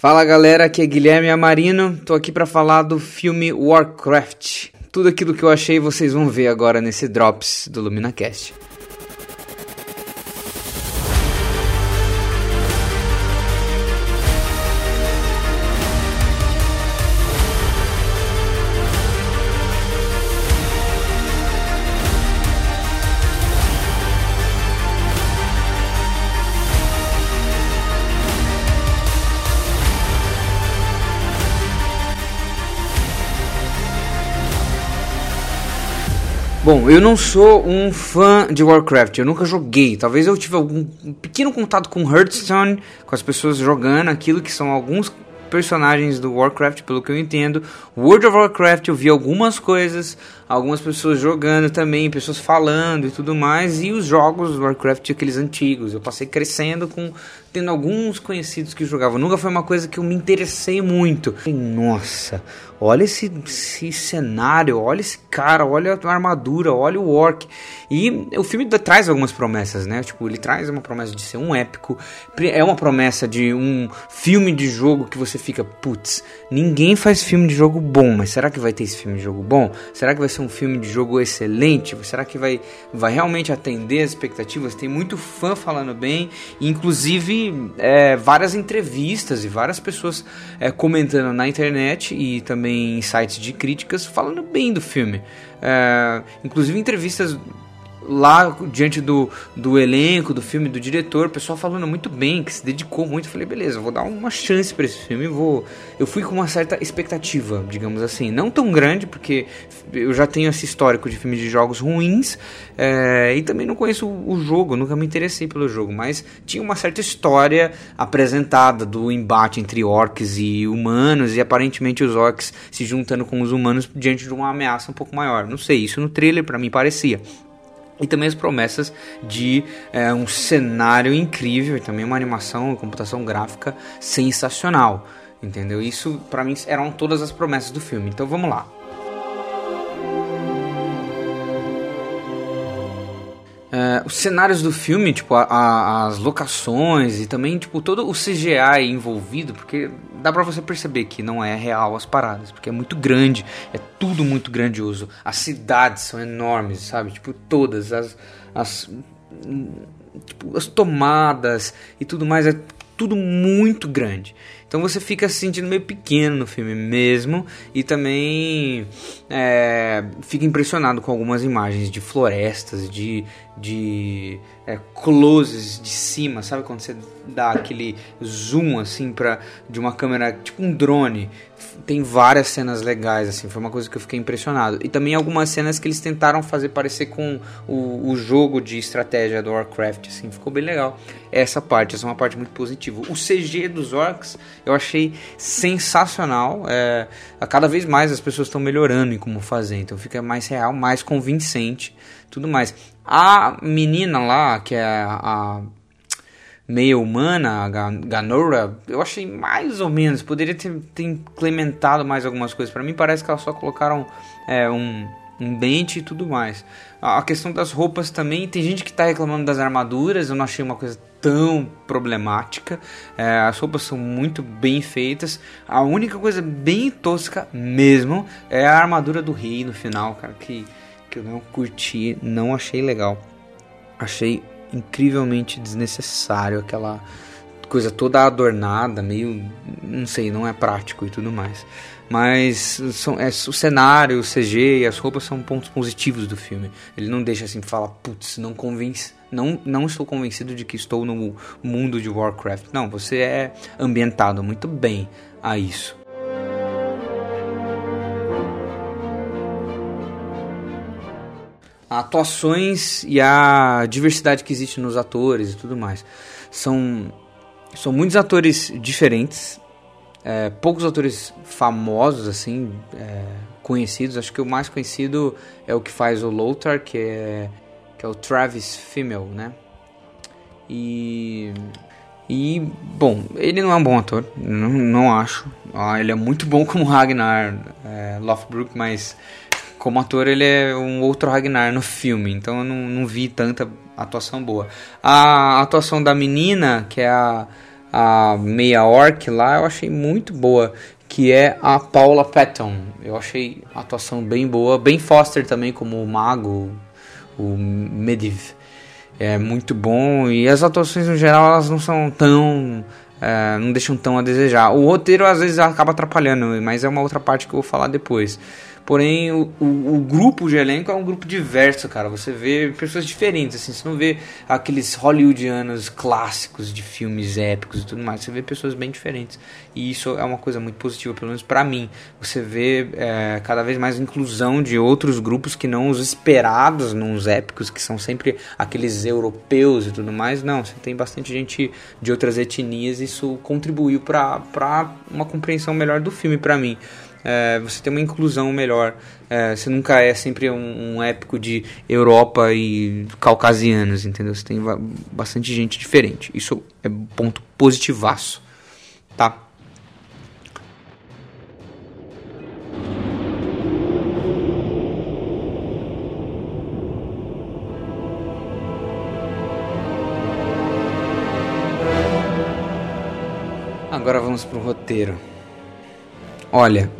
Fala galera, aqui é Guilherme Amarino, tô aqui para falar do filme Warcraft. Tudo aquilo que eu achei vocês vão ver agora nesse Drops do LuminaCast. Bom, eu não sou um fã de Warcraft, eu nunca joguei. Talvez eu tive algum um pequeno contato com Hearthstone, com as pessoas jogando aquilo que são alguns personagens do Warcraft, pelo que eu entendo. World of Warcraft eu vi algumas coisas, algumas pessoas jogando também, pessoas falando e tudo mais, e os jogos do Warcraft aqueles antigos. Eu passei crescendo com tendo alguns conhecidos que jogavam. Nunca foi uma coisa que eu me interessei muito. Nossa, olha esse, esse cenário, olha esse cara, olha a armadura, olha o orc. E o filme traz algumas promessas, né? Tipo, ele traz uma promessa de ser um épico, é uma promessa de um filme de jogo que você fica, putz, ninguém faz filme de jogo bom, mas será que vai ter esse filme de jogo bom? Será que vai ser um filme de jogo excelente? Será que vai, vai realmente atender as expectativas? Tem muito fã falando bem, inclusive é, várias entrevistas e várias pessoas é, comentando na internet e também em sites de críticas falando bem do filme. É, inclusive entrevistas lá diante do, do elenco, do filme, do diretor, o pessoal falando muito bem, que se dedicou muito. Eu falei, beleza, vou dar uma chance para esse filme. Vou. Eu fui com uma certa expectativa, digamos assim. Não tão grande, porque eu já tenho esse histórico de filmes de jogos ruins é, e também não conheço o, o jogo, nunca me interessei pelo jogo, mas tinha uma certa história apresentada do embate entre orcs e humanos e aparentemente os orcs se juntando com os humanos diante de uma ameaça um pouco maior. Não sei, isso no trailer para mim parecia e também as promessas de é, um cenário incrível e também uma animação, uma computação gráfica sensacional, entendeu? Isso para mim eram todas as promessas do filme. Então vamos lá. É, os cenários do filme, tipo, a, a, as locações e também, tipo, todo o CGI envolvido, porque dá pra você perceber que não é real as paradas, porque é muito grande, é tudo muito grandioso. As cidades são enormes, sabe? Tipo, todas as, as, tipo, as tomadas e tudo mais, é tudo muito grande. Então você fica se sentindo meio pequeno no filme mesmo e também é, fica impressionado com algumas imagens de florestas, de, de é, closes de cima, sabe quando você dá aquele zoom assim para de uma câmera tipo um drone. Tem várias cenas legais assim, foi uma coisa que eu fiquei impressionado. E também algumas cenas que eles tentaram fazer parecer com o, o jogo de estratégia do Warcraft, assim, ficou bem legal. Essa parte, essa é uma parte muito positiva. O CG dos orcs eu achei sensacional. É, a cada vez mais as pessoas estão melhorando em como fazer, então fica mais real, mais convincente, tudo mais. A menina lá, que é a, meia humana, a Ganora, eu achei mais ou menos. Poderia ter, ter implementado mais algumas coisas. Para mim, parece que elas só colocaram é, um, um dente e tudo mais. A questão das roupas também, tem gente que está reclamando das armaduras, eu não achei uma coisa tão problemática. É, as roupas são muito bem feitas. A única coisa bem tosca mesmo é a armadura do rei no final, cara, que que eu não curti, não achei legal. Achei incrivelmente desnecessário aquela coisa toda adornada, meio, não sei, não é prático e tudo mais. Mas são, é, o cenário, o CG e as roupas são pontos positivos do filme. Ele não deixa assim falar, putz, não convence, não, não estou convencido de que estou no mundo de Warcraft. Não, você é ambientado muito bem a isso. Atuações e a diversidade que existe nos atores e tudo mais. São, são muitos atores diferentes, é, poucos atores famosos, assim, é, conhecidos. Acho que o mais conhecido é o que faz o Lothar, que é, que é o Travis Fimmel, né? E... E, bom, ele não é um bom ator, não, não acho. Ah, ele é muito bom como Ragnar é, Lothbrok, mas como ator ele é um outro Ragnar no filme, então eu não, não vi tanta atuação boa. A atuação da menina, que é a, a meia orc lá, eu achei muito boa, que é a Paula Patton. Eu achei a atuação bem boa, bem Foster também como o mago, o Mediv. É muito bom e as atuações no geral elas não são tão é, não deixam tão a desejar. O roteiro às vezes acaba atrapalhando, mas é uma outra parte que eu vou falar depois. Porém, o, o, o, grupo de elenco é um grupo diverso, cara. Você vê pessoas diferentes, assim. Você não vê aqueles hollywoodianos clássicos de filmes épicos e tudo mais. Você vê pessoas bem diferentes. E isso é uma coisa muito positiva, pelo menos para mim. Você vê é, cada vez mais inclusão de outros grupos que não os esperados nos épicos, que são sempre aqueles europeus e tudo mais. Não, você tem bastante gente de outras etnias. Isso contribuiu para uma compreensão melhor do filme para mim é, você tem uma inclusão melhor. É, você nunca é sempre um, um, épico de Europa e caucasianos, entendeu? Você tem bastante gente diferente. Isso é ponto positivaço, tá? Agora vamos pro roteiro. Olha,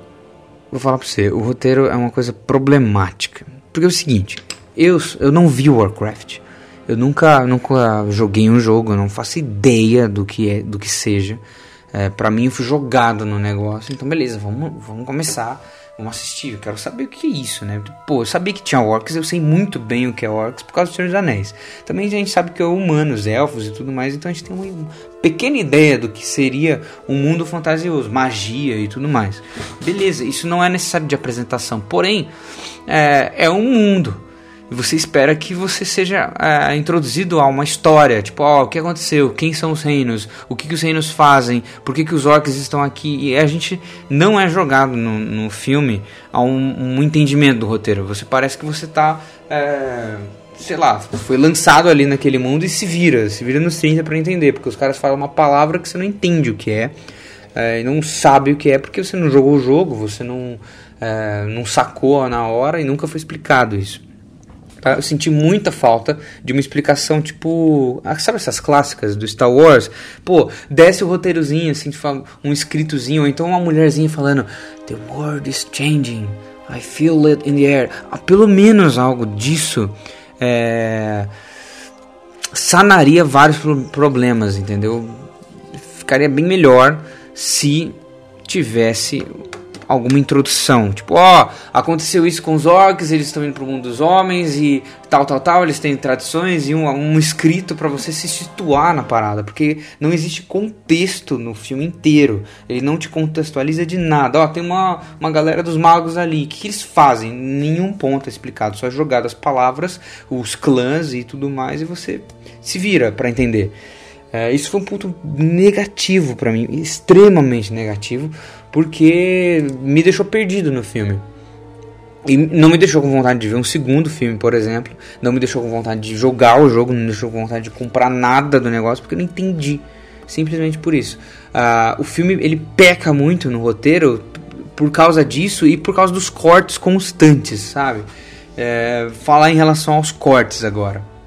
Vou falar pra você, o roteiro é uma coisa problemática. Porque é o seguinte, eu, eu não vi Warcraft. Eu nunca, nunca joguei um jogo, eu não faço ideia do que é, do que seja. É, para mim eu fui jogado no negócio. Então beleza, vamos, vamos começar Vamos assistir, eu quero saber o que é isso, né? Pô, eu sabia que tinha orcs, eu sei muito bem o que é orcs por causa do Senhor dos Anéis. Também a gente sabe que é humanos, elfos e tudo mais, então a gente tem uma pequena ideia do que seria um mundo fantasioso, magia e tudo mais. Beleza, isso não é necessário de apresentação, porém, é, é um mundo você espera que você seja é, introduzido a uma história, tipo, ó, oh, o que aconteceu, quem são os reinos, o que, que os reinos fazem, por que, que os orcs estão aqui, e a gente não é jogado no, no filme a um, um, entendimento do roteiro, você parece que você está, é, sei lá, foi lançado ali naquele mundo e se vira, se vira nos 30 para entender, porque os caras falam uma palavra que você não entende o que é, é, e não sabe o que é porque você não jogou o jogo, você não, é, não sacou na hora e nunca foi explicado isso. Tá? Eu senti muita falta de uma explicação, tipo. Ah, sabe essas clássicas do Star Wars? Pô, desce o roteirozinho, assim, um escritozinho, ou então uma mulherzinha falando: The world is changing, I feel it in the air. Ah, pelo menos algo disso é, sanaria vários problemas, entendeu? Ficaria bem melhor se tivesse alguma introdução. Tipo, ó, aconteceu isso com os orcs, eles estão indo pro mundo dos homens e tal, tal, tal, eles têm tradições e um, um escrito para você se situar na parada, porque não existe contexto no filme inteiro. Ele não te contextualiza de nada. Ó, tem uma, uma galera dos magos ali, o que, que eles fazem? Nenhum ponto é explicado, só é jogado as palavras, os clãs e tudo mais, e você se vira para entender. É, isso foi um ponto negativo para mim, extremamente negativo, porque me deixou perdido no filme. E não me deixou com vontade de ver um segundo filme, por exemplo. Não me deixou com vontade de jogar o jogo, não me deixou com vontade de comprar nada do negócio, porque eu não entendi. Simplesmente por isso. Uh, o filme ele peca muito no roteiro por causa disso e por causa dos cortes constantes, sabe? É, falar em relação aos cortes agora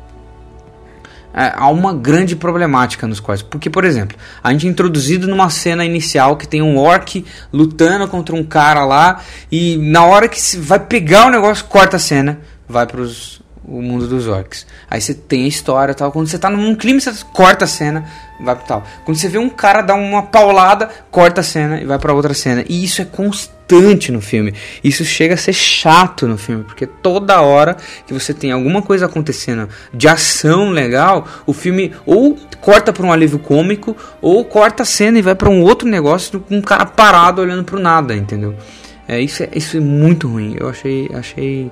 é, há uma grande problemática nos cortes. Porque, por exemplo, a gente é introduzido numa cena inicial que tem um orc lutando contra um cara lá, e na hora que se vai pegar o negócio, corta a cena, vai para o mundo dos orcs. Aí você tem a história tal. Quando você tá num clima, você corta a cena, vai pro tal. Quando você vê um cara dar uma paulada, corta a cena e vai para outra cena. E isso é constante no filme. Isso chega a ser chato no filme, porque toda hora que você tem alguma coisa acontecendo de ação legal, o filme ou corta para um alívio cômico ou corta a cena e vai para um outro negócio com um cara parado olhando pro nada, entendeu? É, isso, é, isso é muito ruim. Eu achei, achei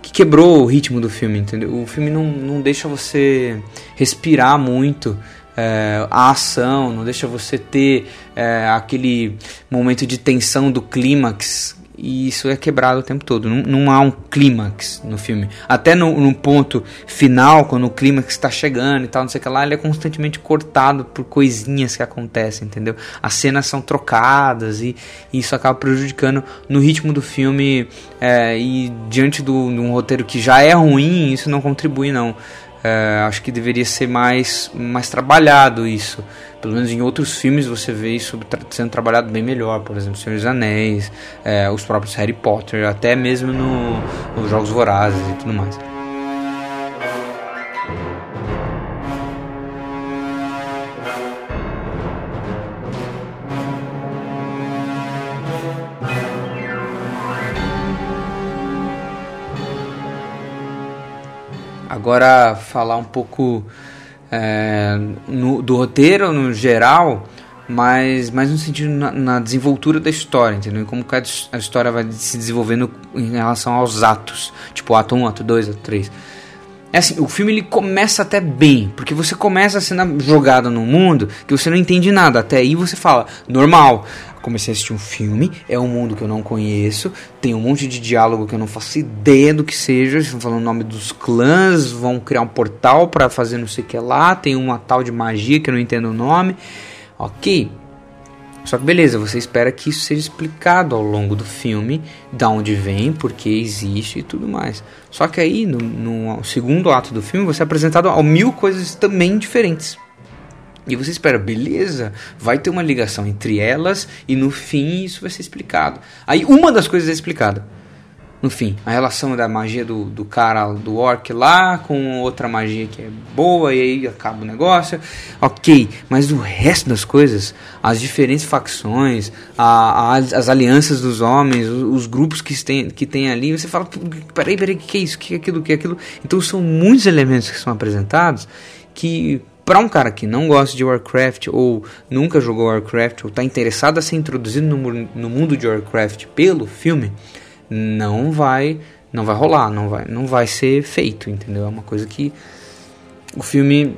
que quebrou o ritmo do filme, entendeu? O filme não, não deixa você respirar muito é, a ação, não deixa você ter é, aquele momento de tensão do clímax e isso é quebrado o tempo todo. Não, não há um clímax no filme. Até no, no, ponto final, quando o clímax está chegando e tal, não sei o que lá, ele é constantemente cortado por coisinhas que acontecem, entendeu? As cenas são trocadas e, e isso acaba prejudicando no ritmo do filme. É, e diante de um roteiro que já é ruim, isso não contribui, não. É, acho que deveria ser mais, mais trabalhado isso. Pelo menos em outros filmes você vê isso sendo trabalhado bem melhor. Por exemplo, Senhor dos Anéis, é, os próprios Harry Potter, até mesmo no, nos Jogos Vorazes e tudo mais. Agora falar um pouco é, no, do roteiro no geral, mas mais no sentido na, na, desenvoltura da história, entendeu? Como que a história vai se desenvolvendo em relação aos atos, tipo ato 1, ato 2, ato 3. É assim, o filme ele começa até bem, porque você começa sendo jogado num mundo que você não entende nada. Até aí você fala, normal. Comecei a assistir um filme, é um mundo que eu não conheço, tem um monte de diálogo que eu não faço ideia do que seja. Estão falando o nome dos clãs, vão criar um portal para fazer não sei o que lá, tem uma tal de magia que eu não entendo o nome. Ok, só que beleza, você espera que isso seja explicado ao longo do filme, da onde vem, por que existe e tudo mais. Só que aí, no, no segundo ato do filme, você é apresentado a mil coisas também diferentes. E você espera, beleza, vai ter uma ligação entre elas e no fim isso vai ser explicado. Aí uma das coisas é explicada no fim, a relação da magia do, do cara, do orc lá, com outra magia que é boa, e aí acaba o negócio. Ok, mas o resto das coisas, as diferentes facções, a, a, as alianças dos homens, os, os, grupos que tem, que tem ali, você fala, peraí, peraí, que é isso, que é aquilo, que é aquilo? Então são muitos elementos que são apresentados que para um cara que não gosta de Warcraft ou nunca jogou Warcraft ou está interessado a ser introduzido no, no mundo de Warcraft pelo filme, não vai não vai rolar, não vai, não vai ser feito, entendeu? É uma coisa que o filme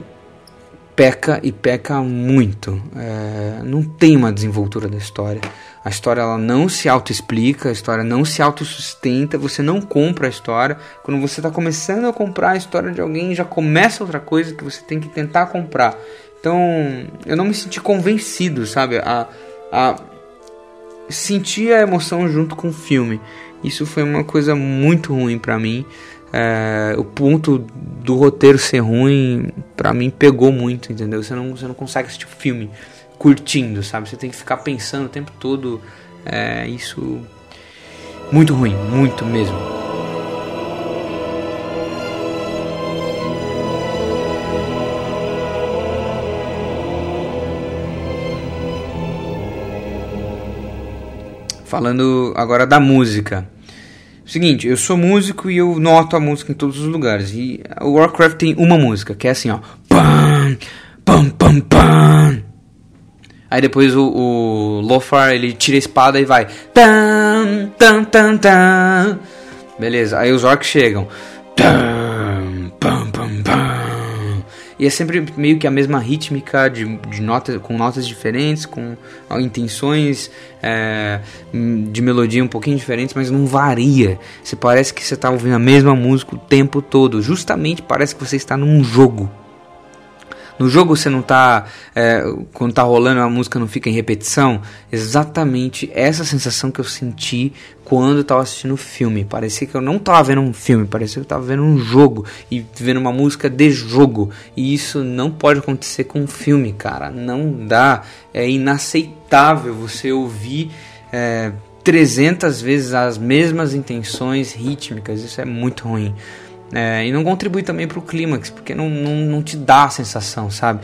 peca e peca muito. É, não tem uma desenvoltura da história. A história ela não se autoexplica, a história não se autossustenta, você não compra a história. Quando você está começando a comprar a história de alguém, já começa outra coisa que você tem que tentar comprar. Então, eu não me senti convencido, sabe? A, a sentir a emoção junto com o filme. Isso foi uma coisa muito ruim para mim. É, o ponto do roteiro ser ruim, para mim, pegou muito, entendeu? Você não, você não consegue assistir o filme curtindo, sabe? Você tem que ficar pensando o tempo todo. É, isso. Muito ruim, muito mesmo. Falando agora da música. Seguinte, eu sou músico e eu noto a música em todos os lugares. E o Warcraft tem uma música, que é assim, ó. Pam, pam, pam, pam. Aí depois o, o Lofar, ele tira a espada e vai. Tam, tam, tam, tam. Beleza, aí os orcs chegam. Tam, pam, pam, pam. E é sempre meio que a mesma rítmica de, de com notas diferentes, com intenções é, de melodia um pouquinho diferentes, mas não varia. Você parece que você está ouvindo a mesma música o tempo todo. Justamente parece que você está num jogo. No jogo você não tá. É, quando tá rolando a música não fica em repetição. Exatamente essa sensação que eu senti quando eu tava assistindo o filme. Parecia que eu não tava vendo um filme, parecia que eu tava vendo um jogo e vendo uma música de jogo. E isso não pode acontecer com um filme, cara. Não dá. É inaceitável você ouvir. É, 300 vezes as mesmas intenções rítmicas, isso é muito ruim. É, e não contribui também para o clímax, porque não, não, não te dá a sensação, sabe?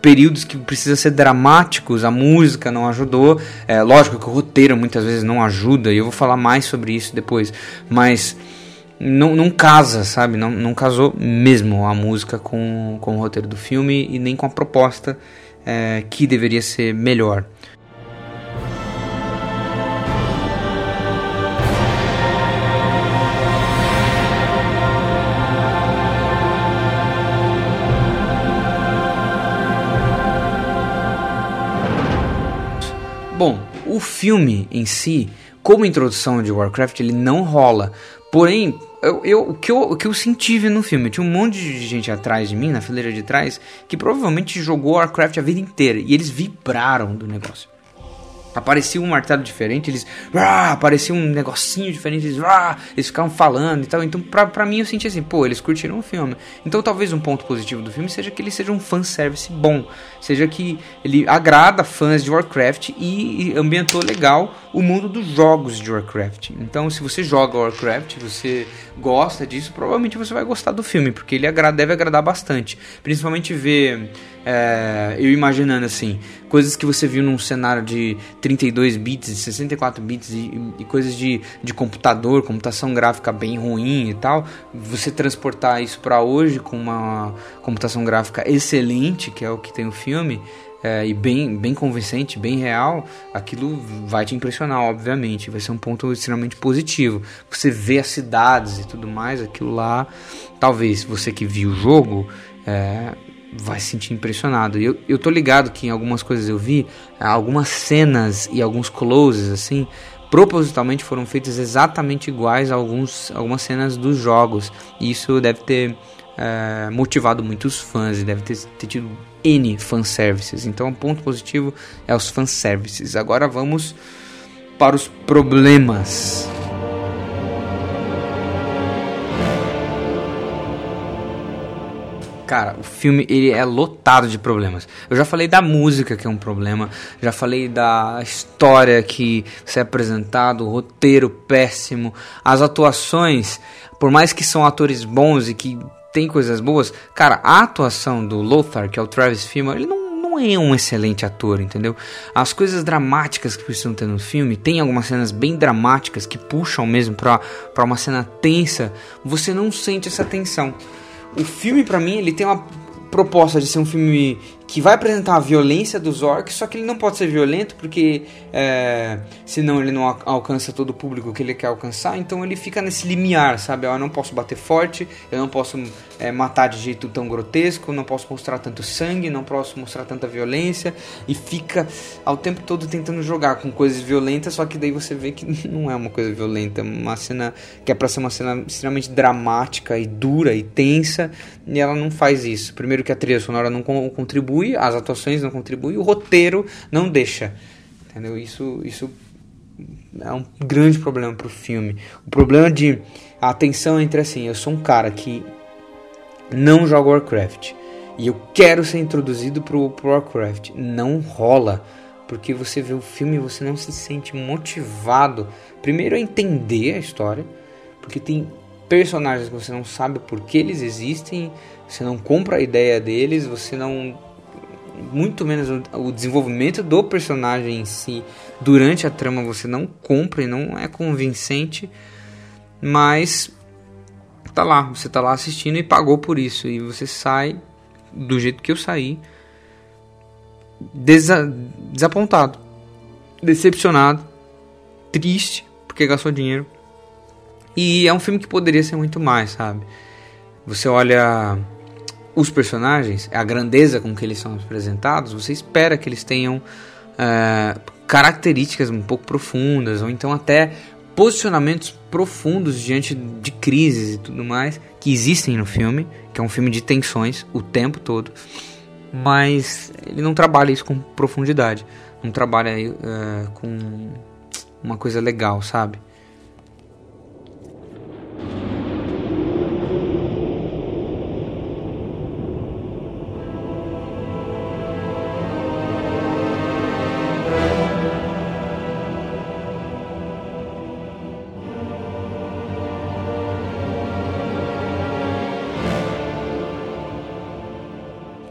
Períodos que precisa ser dramáticos, a música não ajudou. É, lógico que o roteiro muitas vezes não ajuda, e eu vou falar mais sobre isso depois. Mas não, não casa, sabe? Não, não casou mesmo a música com, com o roteiro do filme e nem com a proposta é, que deveria ser melhor. Bom, o filme em si, como introdução de Warcraft, ele não rola. Porém, eu, eu, o, que eu, o que eu senti no filme, tinha um monte de gente atrás de mim, na fileira de trás, que provavelmente jogou Warcraft a vida inteira. E eles vibraram do negócio. Aparecia um martelo diferente, eles aparecia um negocinho diferente, eles, eles ficavam falando e tal. Então, pra, pra mim, eu senti assim, pô, eles curtiram o filme. Então, talvez um ponto positivo do filme seja que ele seja um fanservice bom, seja que ele agrada fãs de Warcraft e, e ambientou legal o mundo dos jogos de Warcraft. Então, se você joga Warcraft, você gosta disso, provavelmente você vai gostar do filme, porque ele deve agradar bastante. Principalmente ver, é, eu imaginando assim, coisas que você viu num cenário de 32 bits, de 64 bits e, e coisas de, de computador, computação gráfica bem ruim e tal, você transportar isso para hoje com uma computação gráfica excelente, que é o que tem o filme, é, e bem, bem convincente, bem real, aquilo vai te impressionar, obviamente. Vai ser um ponto extremamente positivo. Você vê as cidades e tudo mais, aquilo lá, talvez você que viu o jogo, é, vai se sentir impressionado. Eu, eu tô ligado que em algumas coisas eu vi, algumas cenas e alguns closes, assim, propositalmente foram feitas exatamente iguais a alguns, algumas cenas dos jogos. E isso deve ter é, motivado muitos fãs e deve ter, ter tido N fanservices. Então, um ponto positivo é os fanservices. Agora vamos para os problemas. Cara, o filme ele é lotado de problemas. Eu já falei da música que é um problema, já falei da história que se é apresentado, o roteiro péssimo, as atuações, por mais que são atores bons e que tem coisas boas. Cara, a atuação do Lothar, que é o Travis Fimmel, ele não, não é um excelente ator, entendeu? As coisas dramáticas que precisam ter no filme, tem algumas cenas bem dramáticas que puxam mesmo pra, pra uma cena tensa, você não sente essa tensão. O filme, para mim, ele tem uma proposta de ser um filme que vai apresentar a violência dos orcs, só que ele não pode ser violento porque é, senão ele não alcança todo o público que ele quer alcançar, então ele fica nesse limiar, sabe? Eu não posso bater forte, eu não posso é, matar de jeito tão grotesco, não posso mostrar tanto sangue, não posso mostrar tanta violência e fica ao tempo todo tentando jogar com coisas violentas, só que daí você vê que não é uma coisa violenta, uma cena que é para ser uma cena extremamente dramática e dura e tensa, e ela não faz isso. Primeiro que a trilha sonora não contribui as atuações não contribuem, o roteiro não deixa. Entendeu? Isso, isso é um grande problema pro filme. O problema de a tensão entre assim, eu sou um cara que não joga Warcraft e eu quero ser introduzido pro, pro Warcraft. Não rola. Porque você vê o filme e você não se sente motivado. Primeiro a entender a história. Porque tem personagens que você não sabe por que eles existem. Você não compra a ideia deles. Você não muito menos o, desenvolvimento do personagem em si durante a trama você não compra e não é convincente, mas tá lá, você tá lá assistindo e pagou por isso e você sai do jeito que eu saí desa desapontado, decepcionado, triste porque gastou dinheiro. E é um filme que poderia ser muito mais, sabe? Você olha os personagens, a grandeza com que eles são apresentados, você espera que eles tenham é, características um pouco profundas, ou então até posicionamentos profundos diante de crises e tudo mais que existem no filme, que é um filme de tensões o tempo todo, mas ele não trabalha isso com profundidade, não trabalha é, com uma coisa legal, sabe?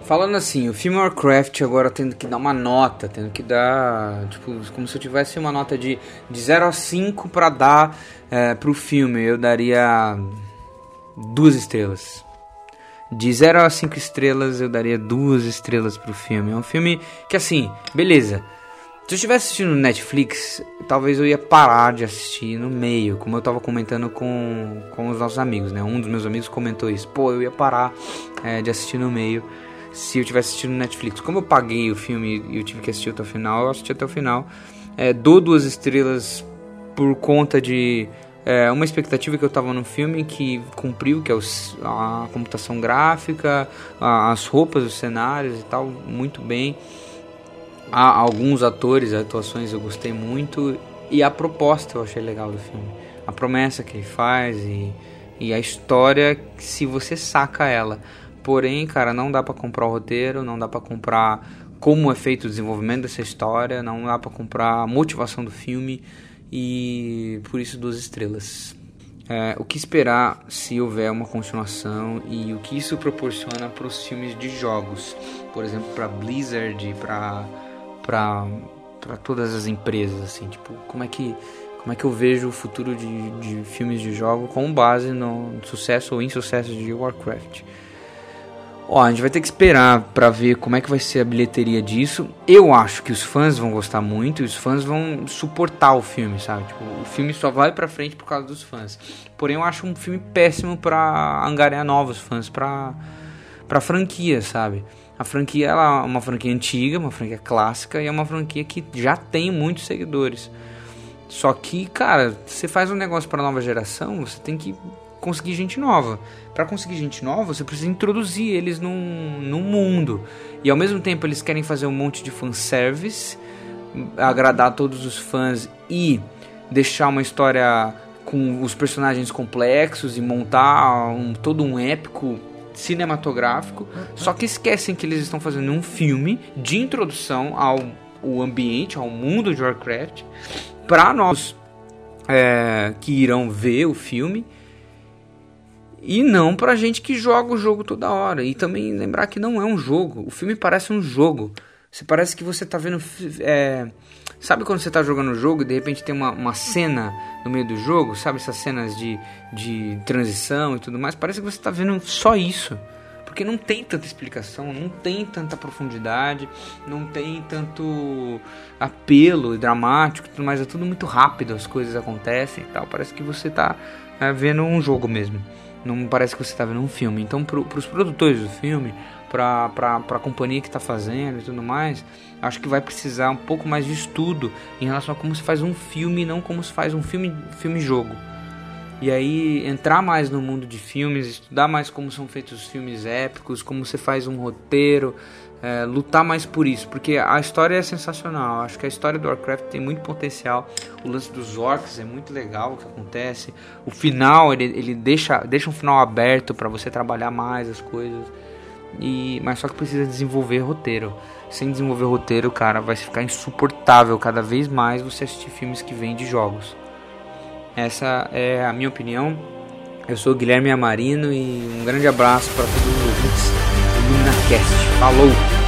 Falando assim, o filme Warcraft agora tendo que dar uma nota, tendo que dar, tipo, como se eu tivesse uma nota de, de 0 a 5 para dar é, pro filme, eu daria duas estrelas. De 0 a 5 estrelas, eu daria duas estrelas pro filme. É um filme que, assim, beleza. Se eu estivesse assistindo Netflix, talvez eu ia parar de assistir no meio, como eu tava comentando com, com os nossos amigos, né? Um dos meus amigos comentou isso. Pô, eu ia parar é, de assistir no meio se eu tivesse assistido no Netflix. Como eu paguei o filme e eu tive que assistir até o final, eu assisti até o final. É, dou duas estrelas por conta de é, uma expectativa que eu tava no filme que cumpriu, que é os, a computação gráfica, a, as roupas, os cenários e tal, muito bem. há alguns atores, atuações eu gostei muito e a proposta eu achei legal do filme. A promessa que ele faz e, e a história, se você saca ela. Porém, cara, não dá para comprar o roteiro, não dá para comprar como é feito o desenvolvimento dessa história, não dá para comprar a motivação do filme e por isso duas estrelas. É, o que esperar se houver uma continuação e o que isso proporciona para os filmes de jogos, por exemplo, para Blizzard, para para para todas as empresas assim, tipo, como é que como é que eu vejo o futuro de, de filmes de jogo com base no sucesso ou insucesso de Warcraft? Ó, a gente vai ter que esperar para ver como é que vai ser a bilheteria disso. Eu acho que os fãs vão gostar muito e os fãs vão suportar o filme, sabe? Tipo, o filme só vai pra frente por causa dos fãs. Porém, eu acho um filme péssimo pra angariar novos fãs pra, pra franquia, sabe? A franquia ela é uma franquia antiga, uma franquia clássica e é uma franquia que já tem muitos seguidores. Só que, cara, você faz um negócio para nova geração, você tem que conseguir gente nova. Para conseguir gente nova, você precisa introduzir eles num, num mundo. E ao mesmo tempo eles querem fazer um monte de fanservice, agradar todos os fãs e deixar uma história com os personagens complexos e montar um, todo um épico cinematográfico. Só que esquecem que eles estão fazendo um filme de introdução ao o ambiente, ao mundo de Warcraft, para nós é, que irão ver o filme e não pra gente que joga o jogo toda hora. E também lembrar que não é um jogo. O filme parece um jogo. Você parece que você tá vendo. É... Sabe quando você tá jogando o jogo e de repente tem uma, uma cena no meio do jogo? Sabe essas cenas de, de transição e tudo mais? Parece que você tá vendo só isso. Porque não tem tanta explicação, não tem tanta profundidade, não tem tanto apelo dramático e tudo mais. É tudo muito rápido, as coisas acontecem e tal. Parece que você tá é, vendo um jogo mesmo. Não parece que você está vendo um filme. Então, para os produtores do filme, para a companhia que está fazendo e tudo mais, acho que vai precisar um pouco mais de estudo em relação a como se faz um filme, não como se faz um filme filme jogo. E aí entrar mais no mundo de filmes, estudar mais como são feitos os filmes épicos, como você faz um roteiro, é, lutar mais por isso, porque a história é sensacional. Acho que a história do Warcraft tem muito potencial. O lance dos orcs é muito legal o que acontece. O final ele, ele deixa, deixa um final aberto para você trabalhar mais as coisas. E, mas só que precisa desenvolver roteiro. Sem desenvolver roteiro, cara, vai ficar insuportável cada vez mais você assistir filmes que vêm de jogos. Essa é a minha opinião. Eu sou Guilherme Amarino e um grande abraço para todos os ouvintes do LuminaCast. Falou!